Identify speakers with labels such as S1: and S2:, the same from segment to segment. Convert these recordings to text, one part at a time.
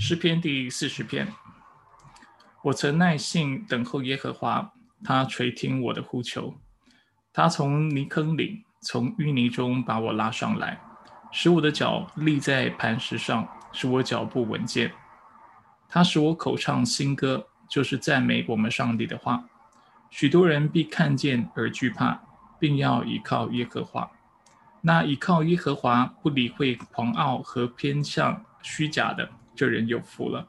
S1: 诗篇第四十篇，我曾耐心等候耶和华，他垂听我的呼求。他从泥坑里，从淤泥中把我拉上来，使我的脚立在磐石上，使我脚步稳健。他使我口唱新歌，就是赞美我们上帝的话。许多人必看见而惧怕，并要依靠耶和华。那依靠耶和华，不理会狂傲和偏向虚假的。这人有福了，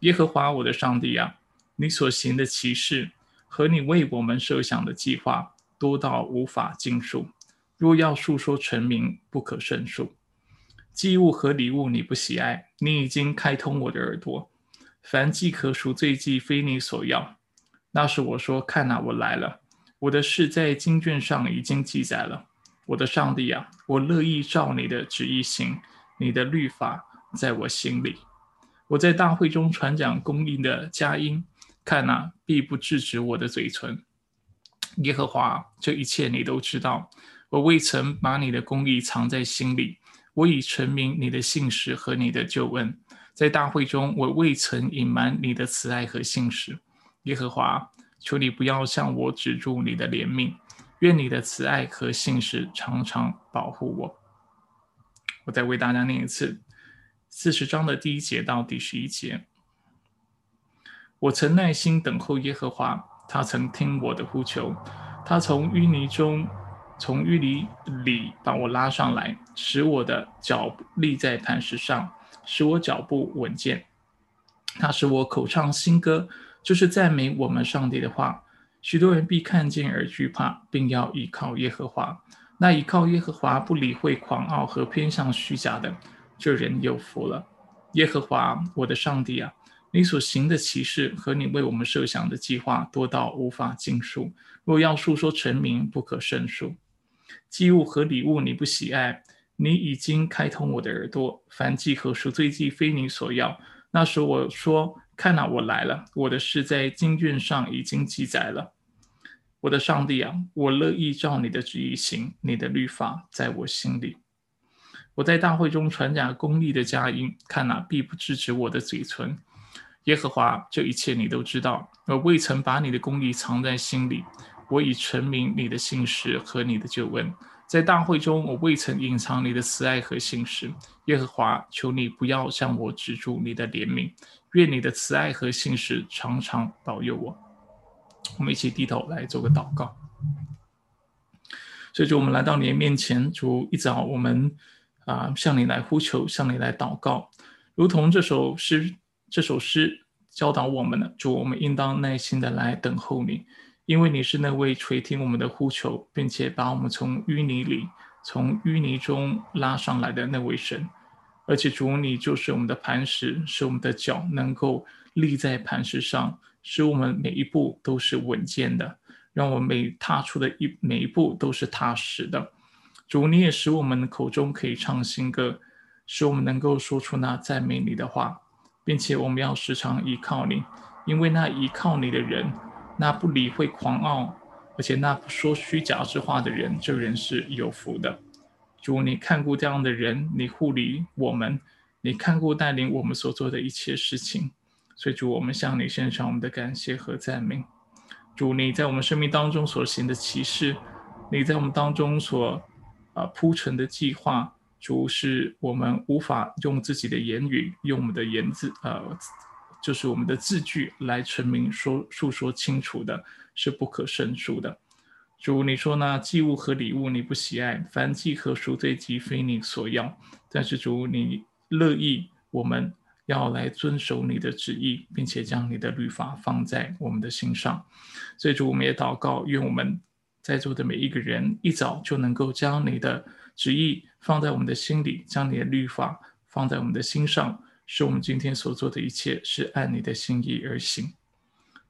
S1: 耶和华我的上帝啊，你所行的奇事和你为我们设想的计划，多到无法尽数。若要述说成名，不可胜数。祭物和礼物你不喜爱，你已经开通我的耳朵。凡祭可赎罪祭，非你所要。那时我说：看哪，我来了。我的事在经卷上已经记载了。我的上帝啊，我乐意照你的旨意行，你的律法。在我心里，我在大会中传讲公义的佳音，看哪，必不制止我的嘴唇。耶和华，这一切你都知道。我未曾把你的公义藏在心里，我已陈明你的信实和你的救恩。在大会中，我未曾隐瞒你的慈爱和信实。耶和华，求你不要向我止住你的怜悯，愿你的慈爱和信实常常保护我。我再为大家念一次。四十章的第一节到第十一节，我曾耐心等候耶和华，他曾听我的呼求，他从淤泥中，从淤泥里把我拉上来，使我的脚立在磐石上，使我脚步稳健。他使我口唱新歌，就是赞美我们上帝的话。许多人必看见而惧怕，并要依靠耶和华。那依靠耶和华，不理会狂傲和偏向虚假的。这人有福了，耶和华我的上帝啊，你所行的奇事和你为我们设想的计划多到无法尽数。若要述说成名，不可胜数。祭物和礼物你不喜爱，你已经开通我的耳朵。凡祭和赎罪祭非你所要。那时我说：看哪，我来了。我的事在经卷上已经记载了。我的上帝啊，我乐意照你的旨意行。你的律法在我心里。我在大会中传讲公义的佳音，看哪，必不支持我的嘴唇。耶和华，这一切你都知道。我未曾把你的公义藏在心里，我已陈明你的信实和你的救恩。在大会中，我未曾隐藏你的慈爱和信实。耶和华，求你不要向我止住你的怜悯，愿你的慈爱和信实常常保佑我。我们一起低头来做个祷告。所以，就我们来到你的面前，主一早我们。啊，向你来呼求，向你来祷告，如同这首诗，这首诗教导我们的主，我们应当耐心的来等候你，因为你是那位垂听我们的呼求，并且把我们从淤泥里、从淤泥中拉上来的那位神。而且主，你就是我们的磐石，使我们的脚能够立在磐石上，使我们每一步都是稳健的，让我们每踏出的一每一步都是踏实的。主，你也使我们口中可以唱新歌，使我们能够说出那赞美你的话，并且我们要时常依靠你，因为那依靠你的人，那不理会狂傲，而且那不说虚假之话的人，这人是有福的。主，你看顾这样的人，你护理我们，你看顾带领我们所做的一切事情，所以主，我们向你献上我们的感谢和赞美。主，你在我们生命当中所行的奇事，你在我们当中所。啊，铺陈的计划，主是我们无法用自己的言语，用我们的言字，呃，就是我们的字句来成明说述说清楚的，是不可胜数的。主，你说呢？祭物和礼物你不喜爱，凡祭和赎罪祭非你所要。但是主，你乐意我们要来遵守你的旨意，并且将你的律法放在我们的心上。所以主，我们也祷告，愿我们。在座的每一个人，一早就能够将你的旨意放在我们的心里，将你的律法放在我们的心上，使我们今天所做的一切是按你的心意而行。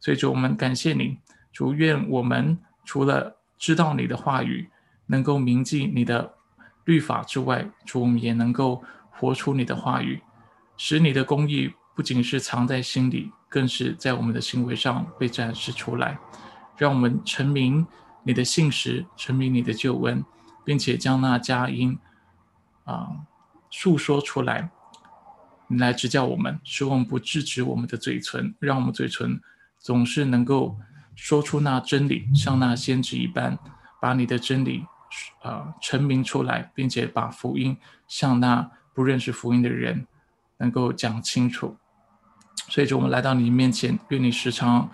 S1: 所以，主，我们感谢你，主愿我们除了知道你的话语，能够铭记你的律法之外，主，我们也能够活出你的话语，使你的公义不仅是藏在心里，更是在我们的行为上被展示出来，让我们成名。你的信实，成明你的救恩，并且将那佳音啊述说出来，你来指教我们，使我们不制止我们的嘴唇，让我们嘴唇总是能够说出那真理，像那先知一般，把你的真理啊陈明出来，并且把福音向那不认识福音的人能够讲清楚。所以，就我们来到你面前，愿你时常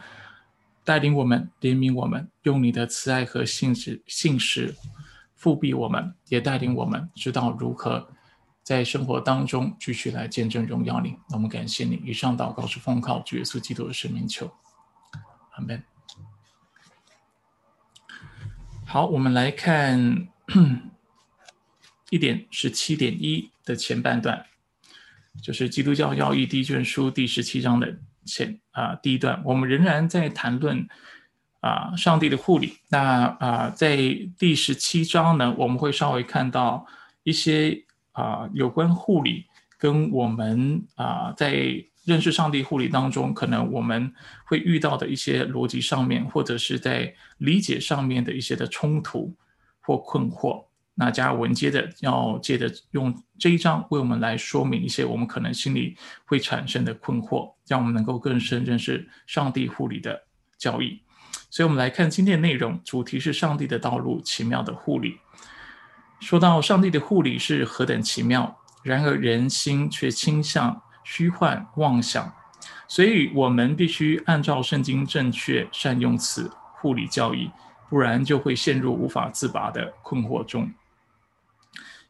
S1: 带领我们、怜悯我们，用你的慈爱和信实、信实复庇我们，也带领我们知道如何在生活当中继续来见证荣耀你。我们感谢你。以上祷告是奉靠主耶稣基督的生命求，阿门。好，我们来看 一点十七点一的前半段。就是基督教要义第一卷书第十七章的前啊第一段，我们仍然在谈论啊上帝的护理。那啊在第十七章呢，我们会稍微看到一些啊有关护理跟我们啊在认识上帝护理当中，可能我们会遇到的一些逻辑上面，或者是在理解上面的一些的冲突或困惑。那加文接着要借着用这一章为我们来说明一些我们可能心里会产生的困惑，让我们能够更深认识上帝护理的教义。所以，我们来看今天的内容，主题是上帝的道路，奇妙的护理。说到上帝的护理是何等奇妙，然而人心却倾向虚幻妄想，所以我们必须按照圣经正确善用此护理教义，不然就会陷入无法自拔的困惑中。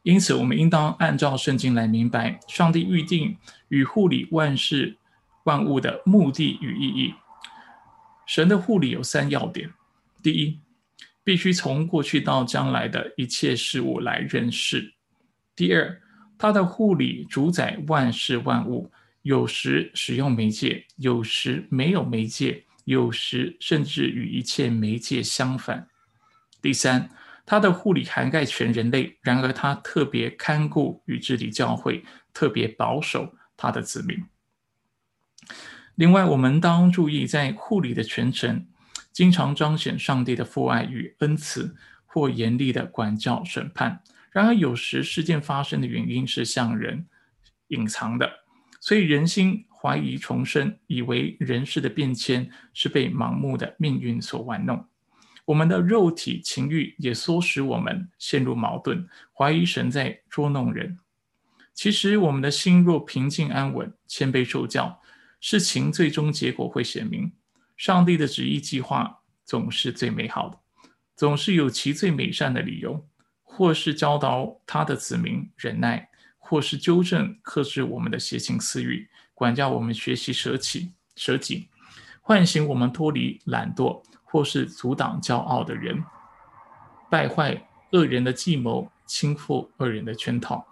S1: 因此，我们应当按照圣经来明白上帝预定与护理万事万物的目的与意义。神的护理有三要点：第一，必须从过去到将来的一切事物来认识；第二，他的护理主宰万事万物，有时使用媒介，有时没有媒介，有时甚至与一切媒介相反；第三。他的护理涵盖全人类，然而他特别看顾与治理教会，特别保守他的子民。另外，我们当注意，在护理的全程，经常彰显上帝的父爱与恩慈，或严厉的管教审判。然而，有时事件发生的原因是向人隐藏的，所以人心怀疑重生，以为人事的变迁是被盲目的命运所玩弄。我们的肉体情欲也唆使我们陷入矛盾，怀疑神在捉弄人。其实，我们的心若平静安稳、谦卑受教，事情最终结果会显明。上帝的旨意计划总是最美好的，总是有其最美善的理由，或是教导他的子民忍耐，或是纠正克制我们的邪情私欲，管教我们学习舍己、舍己，唤醒我们脱离懒惰。或是阻挡骄傲的人，败坏恶人的计谋，倾覆恶人的圈套。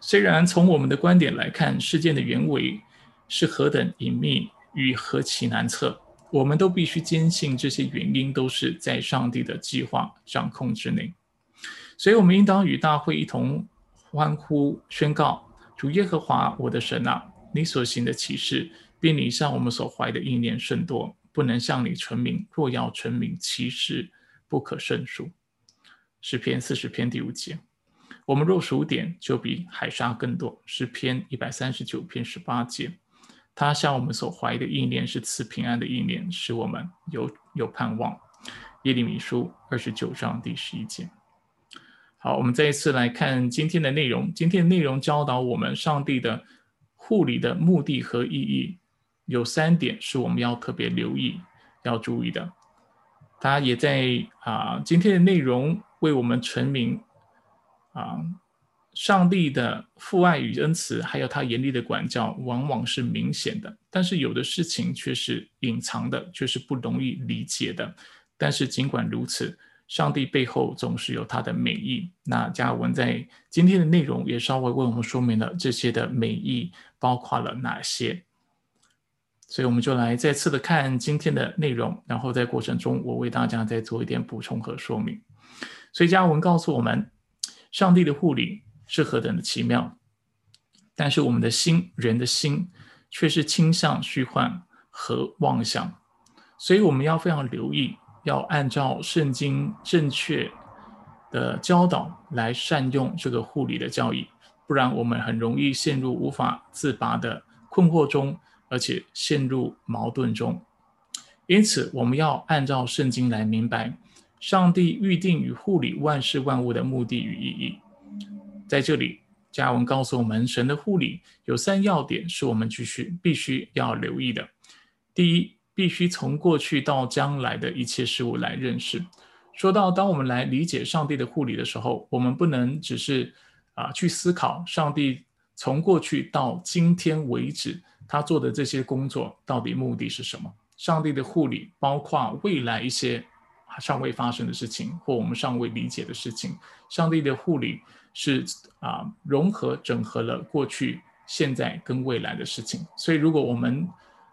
S1: 虽然从我们的观点来看，事件的原委是何等隐秘与何其难测，我们都必须坚信这些原因都是在上帝的计划掌控之内。所以，我们应当与大会一同欢呼宣告：主耶和华我的神啊，你所行的启示，比你向我们所怀的意念甚多。不能向你存名，若要存名，其实不可胜数。诗篇四十篇第五节，我们若数点，就比海沙更多。诗篇一百三十九篇十八节，他向我们所怀的意念是赐平安的意念，使我们有有盼望。耶利米书二十九章第十一节。好，我们再一次来看今天的内容。今天的内容教导我们上帝的护理的目的和意义。有三点是我们要特别留意、要注意的。他也在啊，今天的内容为我们陈明啊，上帝的父爱与恩慈，还有他严厉的管教，往往是明显的；但是有的事情却是隐藏的，却是不容易理解的。但是尽管如此，上帝背后总是有他的美意。那加尔文在今天的内容也稍微为我们说明了这些的美意包括了哪些。所以我们就来再次的看今天的内容，然后在过程中，我为大家再做一点补充和说明。所以加文告诉我们，上帝的护理是何等的奇妙，但是我们的心，人的心却是倾向虚幻和妄想。所以我们要非常留意，要按照圣经正确的教导来善用这个护理的教义。不然我们很容易陷入无法自拔的困惑中，而且陷入矛盾中。因此，我们要按照圣经来明白上帝预定与护理万事万物的目的与意义。在这里，加文告诉我们，神的护理有三要点，是我们继续必须要留意的。第一，必须从过去到将来的一切事物来认识。说到，当我们来理解上帝的护理的时候，我们不能只是啊去思考上帝从过去到今天为止他做的这些工作到底目的是什么。上帝的护理包括未来一些尚未发生的事情或我们尚未理解的事情。上帝的护理是啊融合整合了过去、现在跟未来的事情。所以，如果我们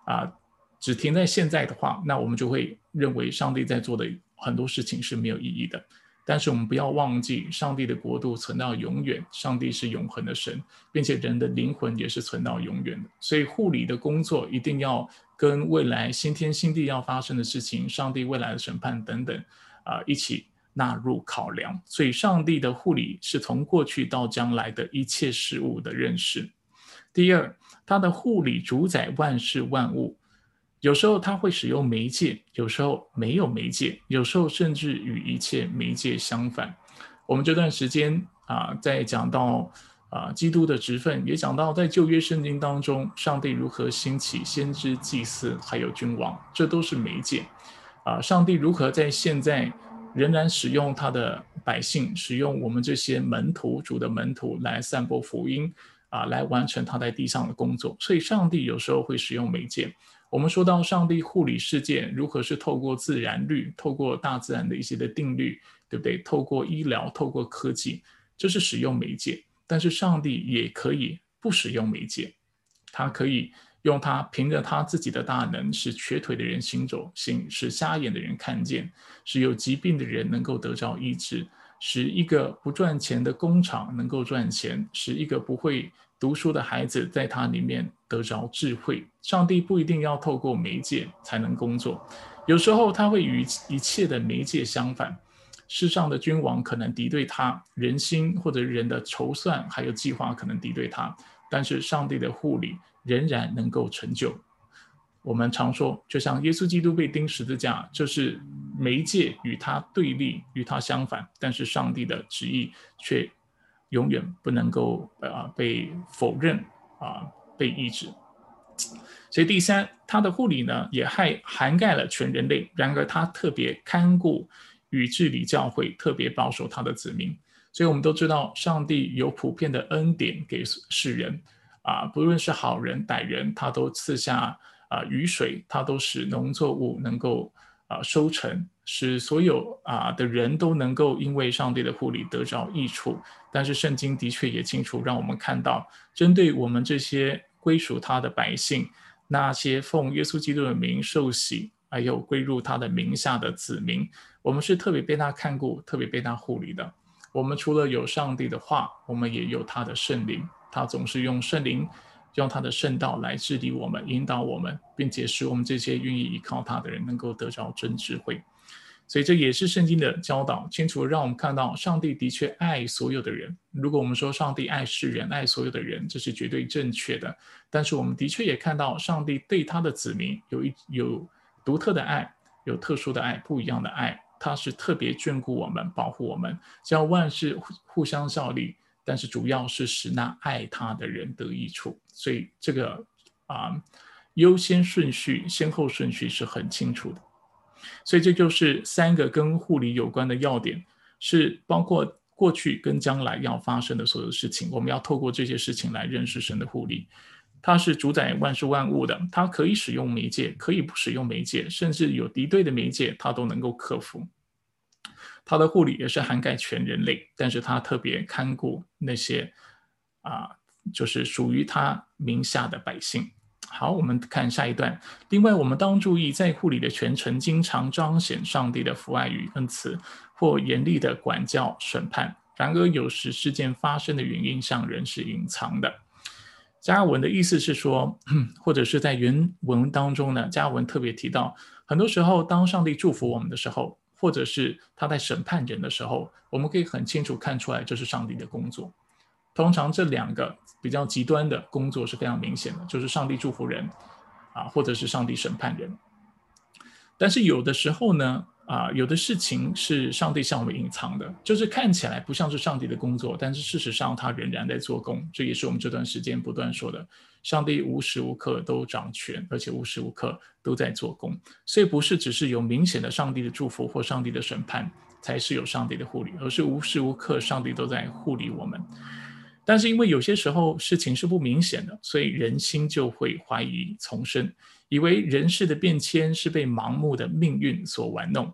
S1: 啊只停在现在的话，那我们就会认为上帝在做的。很多事情是没有意义的，但是我们不要忘记，上帝的国度存到永远，上帝是永恒的神，并且人的灵魂也是存到永远的。所以护理的工作一定要跟未来新天新地要发生的事情、上帝未来的审判等等啊一起纳入考量。所以，上帝的护理是从过去到将来的一切事物的认识。第二，他的护理主宰万事万物。有时候他会使用媒介，有时候没有媒介，有时候甚至与一切媒介相反。我们这段时间啊，在讲到啊基督的职分，也讲到在旧约圣经当中，上帝如何兴起先知、祭司还有君王，这都是媒介。啊，上帝如何在现在仍然使用他的百姓，使用我们这些门徒主的门徒来散播福音啊，来完成他在地上的工作。所以，上帝有时候会使用媒介。我们说到上帝护理世界，如何是透过自然律，透过大自然的一些的定律，对不对？透过医疗，透过科技，这是使用媒介。但是上帝也可以不使用媒介，他可以用他凭着他自己的大能，使瘸腿的人行走，行使瞎眼的人看见，使有疾病的人能够得着医治，使一个不赚钱的工厂能够赚钱，使一个不会。读书的孩子在他里面得着智慧。上帝不一定要透过媒介才能工作，有时候他会与一切的媒介相反。世上的君王可能敌对他，人心或者人的筹算还有计划可能敌对他，但是上帝的护理仍然能够成就。我们常说，就像耶稣基督被钉十字架，就是媒介与他对立，与他相反，但是上帝的旨意却。永远不能够啊被否认啊被抑制，所以第三，他的护理呢也还涵盖了全人类。然而他特别看顾与治理教会，特别保守他的子民。所以我们都知道，上帝有普遍的恩典给世人啊，不论是好人歹人，他都赐下啊雨水，他都使农作物能够啊收成。使所有啊的人都能够因为上帝的护理得着益处，但是圣经的确也清楚让我们看到，针对我们这些归属他的百姓，那些奉耶稣基督的名受洗，还有归入他的名下的子民，我们是特别被他看顾，特别被他护理的。我们除了有上帝的话，我们也有他的圣灵，他总是用圣灵。用他的圣道来治理我们，引导我们，并且使我们这些愿意依靠他的人能够得着真智慧。所以这也是圣经的教导，清楚让我们看到上帝的确爱所有的人。如果我们说上帝爱世人，爱所有的人，这是绝对正确的。但是我们的确也看到上帝对他的子民有一有独特的爱，有特殊的爱，不一样的爱。他是特别眷顾我们，保护我们，叫万事互相效力。但是主要是使那爱他的人得益处。所以这个啊优先顺序、先后顺序是很清楚的。所以这就是三个跟护理有关的要点，是包括过去跟将来要发生的所有事情。我们要透过这些事情来认识神的护理。它是主宰万事万物的，它可以使用媒介，可以不使用媒介，甚至有敌对的媒介，它都能够克服。他的护理也是涵盖全人类，但是他特别看顾那些啊，就是属于他名下的百姓。好，我们看下一段。另外，我们当注意，在护理的全程，经常彰显上帝的父爱与恩慈，或严厉的管教审判。然而，有时事件发生的原因向人是隐藏的。加尔文的意思是说，或者是在原文当中呢，加尔文特别提到，很多时候，当上帝祝福我们的时候，或者是他在审判人的时候，我们可以很清楚看出来，这是上帝的工作。通常这两个比较极端的工作是非常明显的，就是上帝祝福人，啊，或者是上帝审判人。但是有的时候呢，啊，有的事情是上帝向我们隐藏的，就是看起来不像是上帝的工作，但是事实上他仍然在做工。这也是我们这段时间不断说的，上帝无时无刻都掌权，而且无时无刻都在做工。所以不是只是有明显的上帝的祝福或上帝的审判才是有上帝的护理，而是无时无刻上帝都在护理我们。但是因为有些时候事情是不明显的，所以人心就会怀疑丛生，以为人世的变迁是被盲目的命运所玩弄。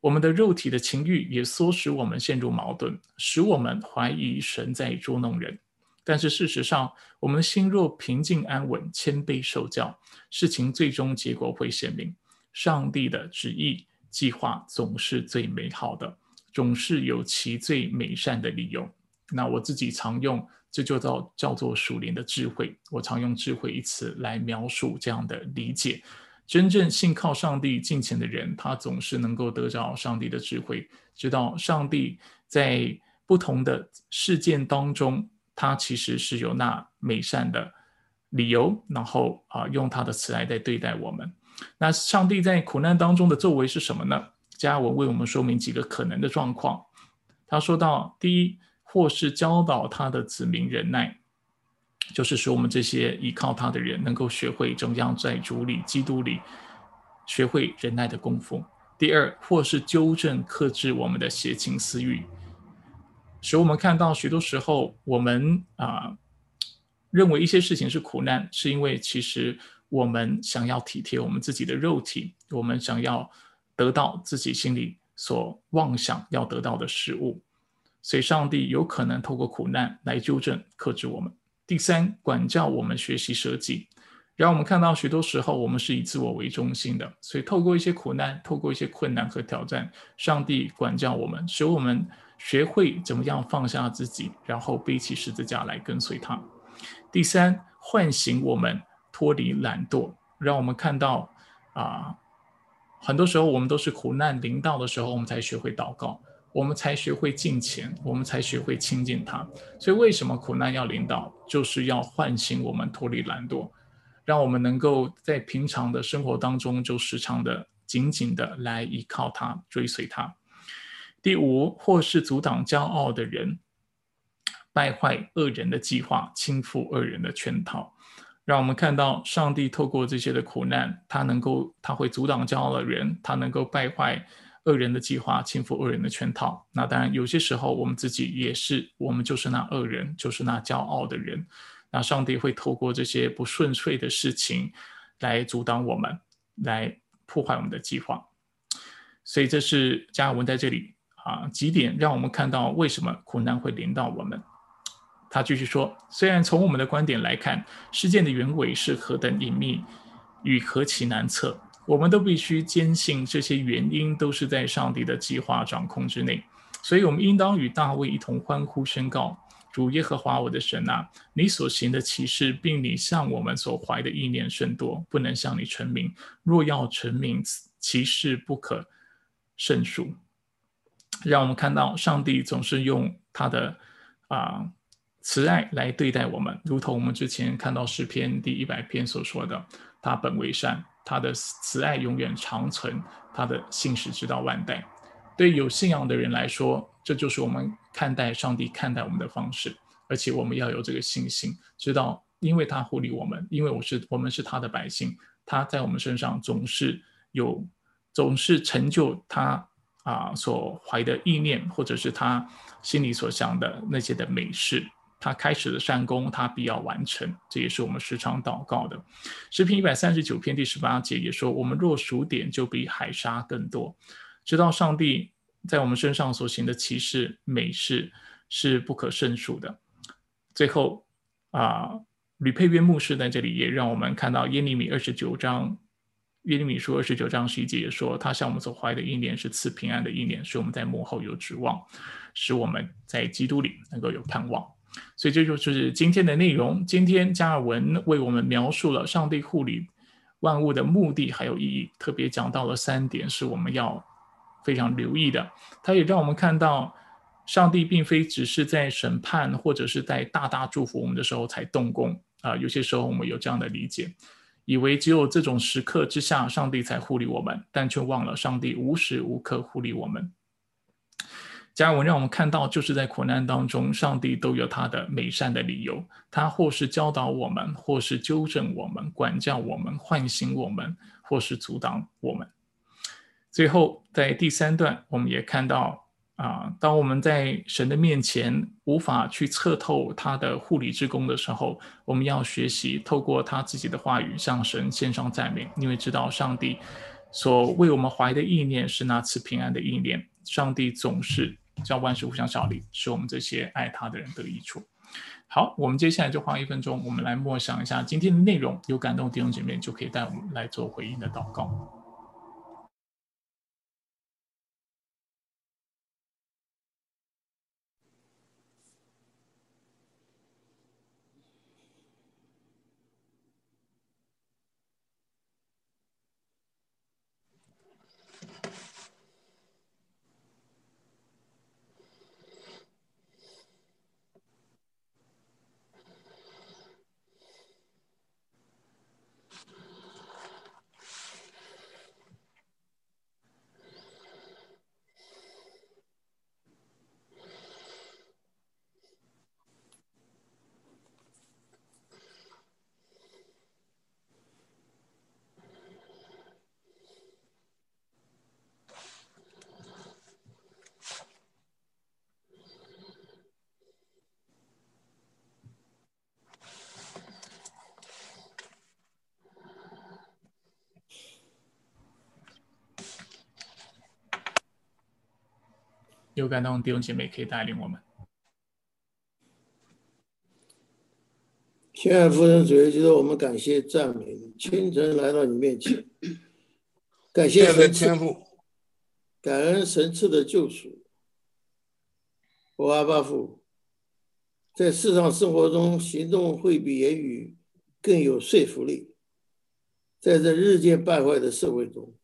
S1: 我们的肉体的情欲也唆使我们陷入矛盾，使我们怀疑神在捉弄人。但是事实上，我们心若平静安稳、谦卑受教，事情最终结果会显明，上帝的旨意计划总是最美好的，总是有其最美善的理由。那我自己常用，这就叫叫做属灵的智慧。我常用智慧一词来描述这样的理解。真正信靠上帝、敬虔的人，他总是能够得着上帝的智慧，知道上帝在不同的事件当中，他其实是有那美善的理由，然后啊，用他的慈爱在对待我们。那上帝在苦难当中的作为是什么呢？加文为我们说明几个可能的状况。他说到，第一。或是教导他的子民忍耐，就是说我们这些依靠他的人能够学会怎样在主里、基督里学会忍耐的功夫。第二，或是纠正、克制我们的邪情私欲，使我们看到许多时候我们啊认为一些事情是苦难，是因为其实我们想要体贴我们自己的肉体，我们想要得到自己心里所妄想要得到的事物。所以，上帝有可能透过苦难来纠正、克制我们。第三，管教我们学习舍己，让我们看到许多时候我们是以自我为中心的。所以，透过一些苦难、透过一些困难和挑战，上帝管教我们，使我们学会怎么样放下自己，然后背起十字架来跟随他。第三，唤醒我们脱离懒惰，让我们看到啊，很多时候我们都是苦难临到的时候，我们才学会祷告。我们才学会敬虔，我们才学会亲近他。所以，为什么苦难要领导，就是要唤醒我们脱离懒惰，让我们能够在平常的生活当中，就时常的紧紧的来依靠他，追随他。第五，或是阻挡骄傲的人，败坏恶人的计划，倾覆恶人的圈套，让我们看到上帝透过这些的苦难，他能够，他会阻挡骄傲的人，他能够败坏。恶人的计划，倾覆恶人的圈套。那当然，有些时候我们自己也是，我们就是那恶人，就是那骄傲的人。那上帝会透过这些不顺遂的事情，来阻挡我们，来破坏我们的计划。所以，这是加尔文在这里啊几点，让我们看到为什么苦难会临到我们。他继续说：虽然从我们的观点来看，事件的原委是何等隐秘与何其难测。我们都必须坚信，这些原因都是在上帝的计划掌控之内，所以，我们应当与大卫一同欢呼宣告：主耶和华我的神啊，你所行的奇事，并你向我们所怀的意念甚多，不能向你成名。若要成名，其事不可胜数。让我们看到，上帝总是用他的啊慈爱来对待我们，如同我们之前看到诗篇第一百篇所说的：“他本为善。”他的慈爱永远长存，他的信实直到万代。对有信仰的人来说，这就是我们看待上帝、看待我们的方式。而且我们要有这个信心，知道因为他护理我们，因为我是我们是他的百姓，他在我们身上总是有，总是成就他啊所怀的意念，或者是他心里所想的那些的美事。他开始的善功，他必要完成，这也是我们时常祷告的。诗篇一百三十九篇第十八节也说：“我们若数点，就比海沙更多。”知道上帝在我们身上所行的奇事美事是不可胜数的。最后啊，吕佩约牧师在这里也让我们看到耶利米二十九章，耶利米书二十九章十一节也说：“他向我们所怀的一年是赐平安的一年，使我们在幕后有指望，使我们在基督里能够有盼望。”所以这就是今天的内容。今天加尔文为我们描述了上帝护理万物的目的还有意义，特别讲到了三点是我们要非常留意的。他也让我们看到上帝并非只是在审判或者是在大大祝福我们的时候才动工啊。有些时候我们有这样的理解，以为只有这种时刻之下，上帝才护理我们，但却忘了上帝无时无刻护理我们。加文让我们看到，就是在苦难当中，上帝都有他的美善的理由。他或是教导我们，或是纠正我们、管教我们、唤醒我们，或是阻挡我们。最后，在第三段，我们也看到啊，当我们在神的面前无法去测透他的护理之功的时候，我们要学习透过他自己的话语向神献上赞美，因为知道上帝所为我们怀的意念是那次平安的意念。上帝总是。叫万事互相效力，使我们这些爱他的人得益处。好，我们接下来就花一分钟，我们来默想一下今天的内容。有感动弟兄姐妹，就可以带我们来做回应的祷告。有感动弟兄姐妹可以带领我们。
S2: 亲爱的父神主耶稣，我们感谢赞美你，清晨来到你面前，感谢神
S3: 天赋，
S2: 感恩神赐的救赎。我阿爸父，在世上生活中，行动会比言语更有说服力。在这日渐败坏的社会中，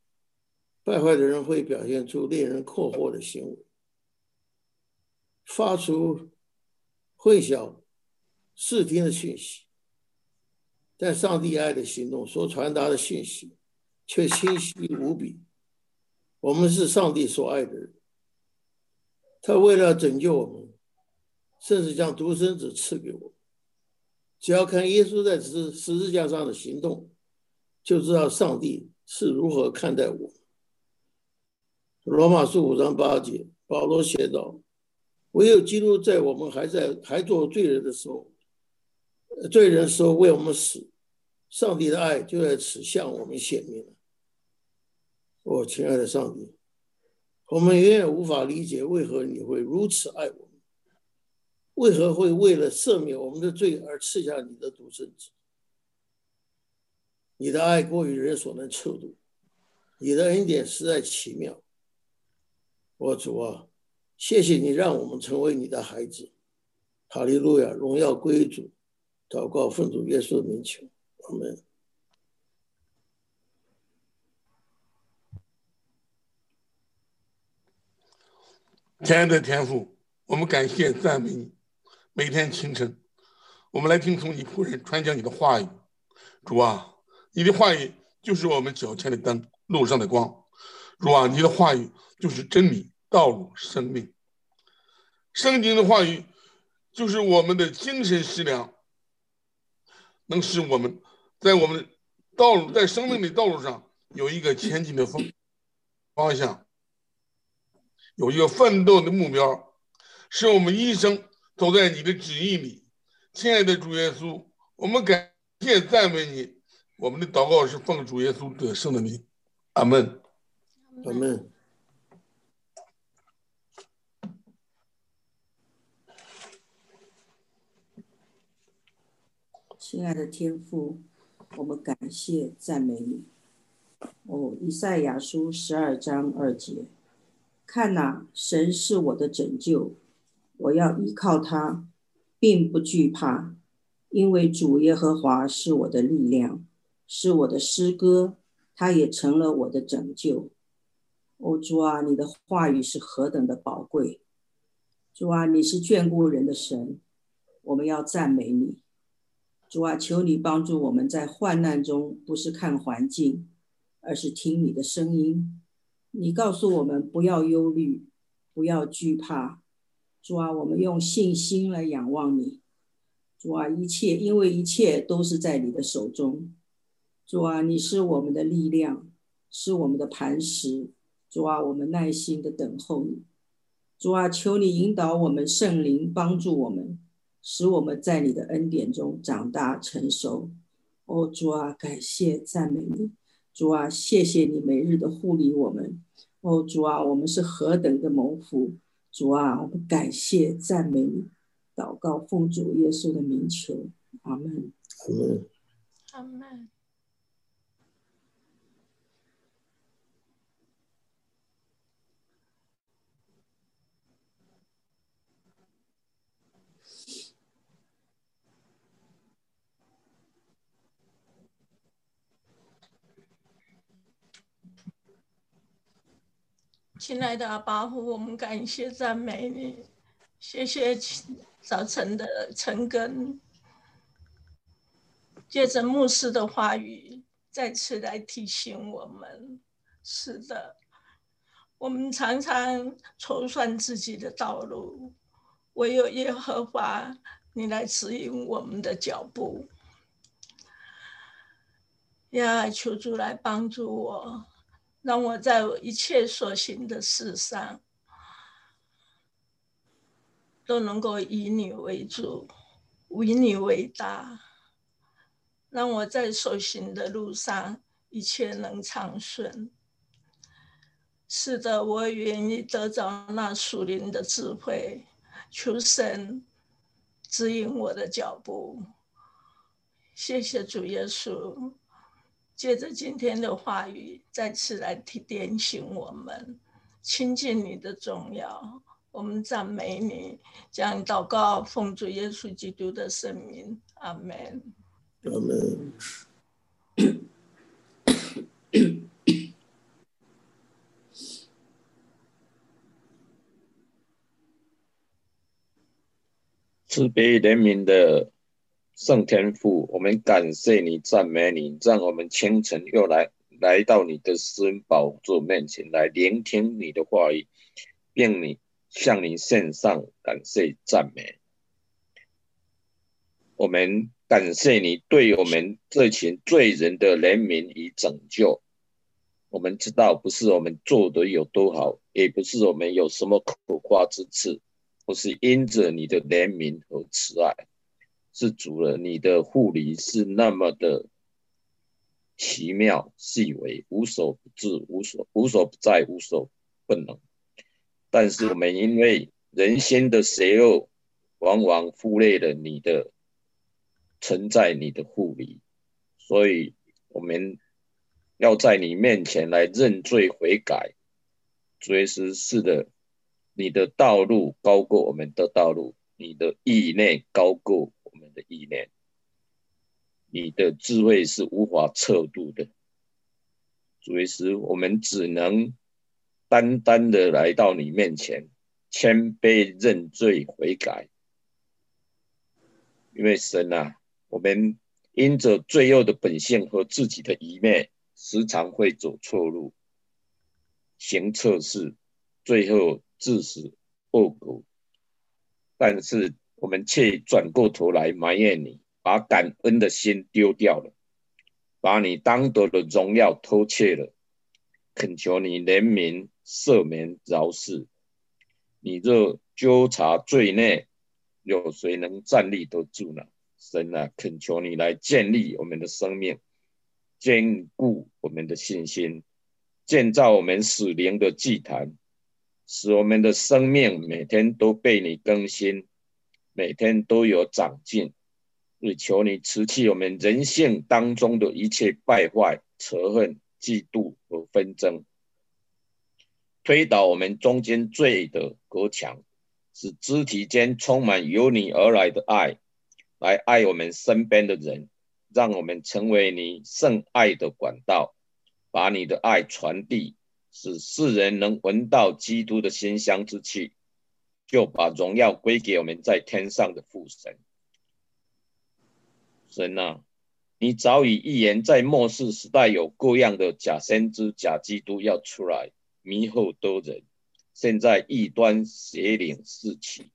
S2: 败坏的人会表现出令人困惑的行为。发出混淆视听的讯息，但上帝爱的行动所传达的讯息却清晰无比。我们是上帝所爱的人，他为了拯救我们，甚至将独生子赐给我。只要看耶稣在十十字架上的行动，就知道上帝是如何看待我。罗马书五章八节，保罗写道。唯有基督在我们还在还做罪人的时候，罪人时候为我们死，上帝的爱就在此向我们显明了。我亲爱的上帝，我们永远无法理解为何你会如此爱我们，为何会为了赦免我们的罪而赐下你的独生子？你的爱过于人所能测度，你的恩典实在奇妙。我主啊！谢谢你让我们成为你的孩子，哈利路亚，荣耀归主，祷告奉主耶稣的名求，阿门。
S3: 亲爱的天父，我们感谢赞美你。每天清晨，我们来听从你仆人传讲你的话语。主啊，你的话语就是我们脚前的灯，路上的光。主啊，你的话语就是真理。道路、生命、圣经的话语，就是我们的精神食粮，能使我们在我们道路、在生命的道路上有一个前进的方方向，有一个奋斗的目标，使我们一生走在你的旨意里。亲爱的主耶稣，我们感谢赞美你。我们的祷告是奉主耶稣得胜的名，阿门，
S2: 阿门。
S4: 亲爱的天父，我们感谢赞美你。哦，以赛亚书十二章二节，看呐，神是我的拯救，我要依靠他，并不惧怕，因为主耶和华是我的力量，是我的诗歌，他也成了我的拯救。哦，主啊，你的话语是何等的宝贵！主啊，你是眷顾人的神，我们要赞美你。主啊，求你帮助我们在患难中，不是看环境，而是听你的声音。你告诉我们不要忧虑，不要惧怕。主啊，我们用信心来仰望你。主啊，一切因为一切都是在你的手中。主啊，你是我们的力量，是我们的磐石。主啊，我们耐心的等候你。主啊，求你引导我们圣灵，帮助我们，使我们在你的恩典中长大成熟。哦，主啊，感谢赞美你。主啊，谢谢你每日的护理我们。哦，主啊，我们是何等的蒙福。主啊，我们感谢赞美你。祷告奉主耶稣的名求，阿门。
S2: 阿门。
S5: 阿门。亲爱的阿巴父，我们感谢赞美你，谢谢早晨的晨更，借着牧师的话语，再次来提醒我们：是的，我们常常筹算自己的道路，唯有耶和华你来指引我们的脚步。呀，求主来帮助我。让我在一切所行的事上，都能够以你为主，以你为大。让我在所行的路上，一切能畅顺。是的，我愿意得着那属灵的智慧，求神指引我的脚步。谢谢主耶稣。借着今天的话语，再次来提点醒我们，亲近你的重要。我们赞美你，将祷告奉主耶稣基督的圣名，阿门。
S2: 阿门。
S6: 慈悲怜悯的。圣天父，我们感谢你，赞美你，让我们清晨又来来到你的施恩宝座面前来聆听你的话语，并你向你献上感谢赞美。我们感谢你对我们这群罪人的怜悯与拯救。我们知道，不是我们做的有多好，也不是我们有什么可夸之处，不是因着你的怜悯和慈爱。是主了，你的护理是那么的奇妙细微，无所不至，无所无所不在，无所不能。但是我们因为人心的邪恶，往往忽略了你的存在，你的护理，所以我们要在你面前来认罪悔改。随时是的，你的道路高过我们的道路，你的意念高过。我们的意念，你的智慧是无法测度的。主耶稣，我们只能单单的来到你面前，谦卑认罪悔改。因为神啊，我们因着罪恶的本性和自己的一面，时常会走错路，行测试，最后致死恶果。但是。我们却转过头来埋怨你，把感恩的心丢掉了，把你当得的荣耀偷窃了。恳求你怜悯、赦免、饶恕。你若纠察罪孽，有谁能站立得住呢？神啊，恳求你来建立我们的生命，坚固我们的信心，建造我们死灵的祭坛，使我们的生命每天都被你更新。每天都有长进，也求你辞去我们人性当中的一切败坏、仇恨、嫉妒和纷争，推倒我们中间罪的隔墙，使肢体间充满由你而来的爱，来爱我们身边的人，让我们成为你圣爱的管道，把你的爱传递，使世人能闻到基督的馨香之气。就把荣耀归给我们在天上的父神。神啊，你早已预言，在末世时代有各样的假先知、假基督要出来迷惑多人。现在异端邪灵四起，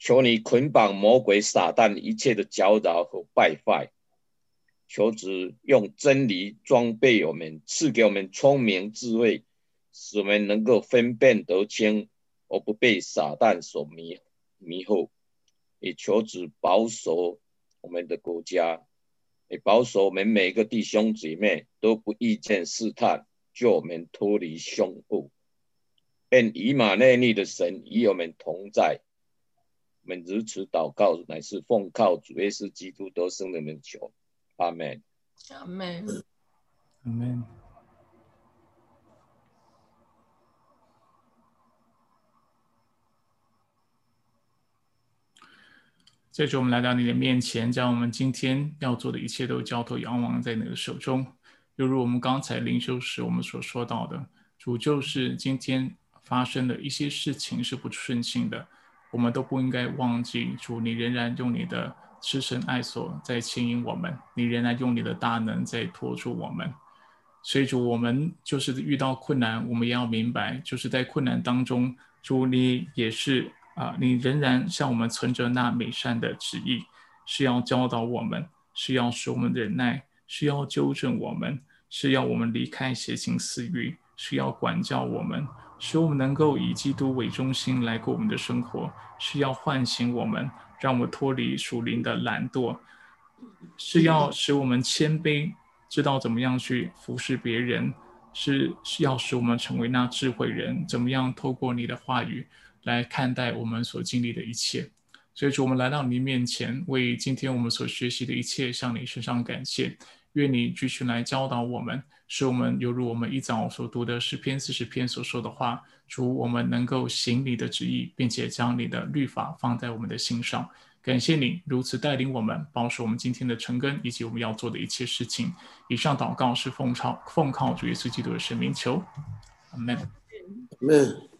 S6: 求你捆绑魔鬼撒旦一切的搅扰和败坏。求主用真理装备我们，赐给我们聪明智慧，使我们能够分辨得清。而不被撒旦所迷迷惑，也求主保守我们的国家，也保守我们每个弟兄姊妹都不遇见试探，救我们脱离凶恶。愿以马内利的神与我们同在。我们如此祷告，乃是奉靠主耶稣基督得胜的名求。阿门。
S5: 阿门。
S1: 阿门。这主，我们来到你的面前，将我们今天要做的一切都交托仰望在你的手中。犹如我们刚才灵修时我们所说到的，主就是今天发生的一些事情是不顺心的，我们都不应该忘记主，你仍然用你的慈神爱所在牵引我们，你仍然用你的大能在托住我们。所以主，我们就是遇到困难，我们也要明白，就是在困难当中，主你也是。啊，你仍然向我们存着那美善的旨意，是要教导我们，是要使我们忍耐，是要纠正我们，是要我们离开邪情私欲，是要管教我们，使我们能够以基督为中心来过我们的生活，是要唤醒我们，让我们脱离属灵的懒惰，是要使我们谦卑，知道怎么样去服侍别人，是是要使我们成为那智慧人，怎么样透过你的话语。来看待我们所经历的一切，所以主，我们来到你面前，为今天我们所学习的一切向你身上感谢。愿你继续来教导我们，使我们犹如我们一早所读的诗篇四十篇所说的话，主，我们能够行你的旨意，并且将你的律法放在我们的心上。感谢你如此带领我们，保守我们今天的成根以及我们要做的一切事情。以上祷告是奉靠奉靠主耶稣基督的神名求，阿门，
S2: 阿门。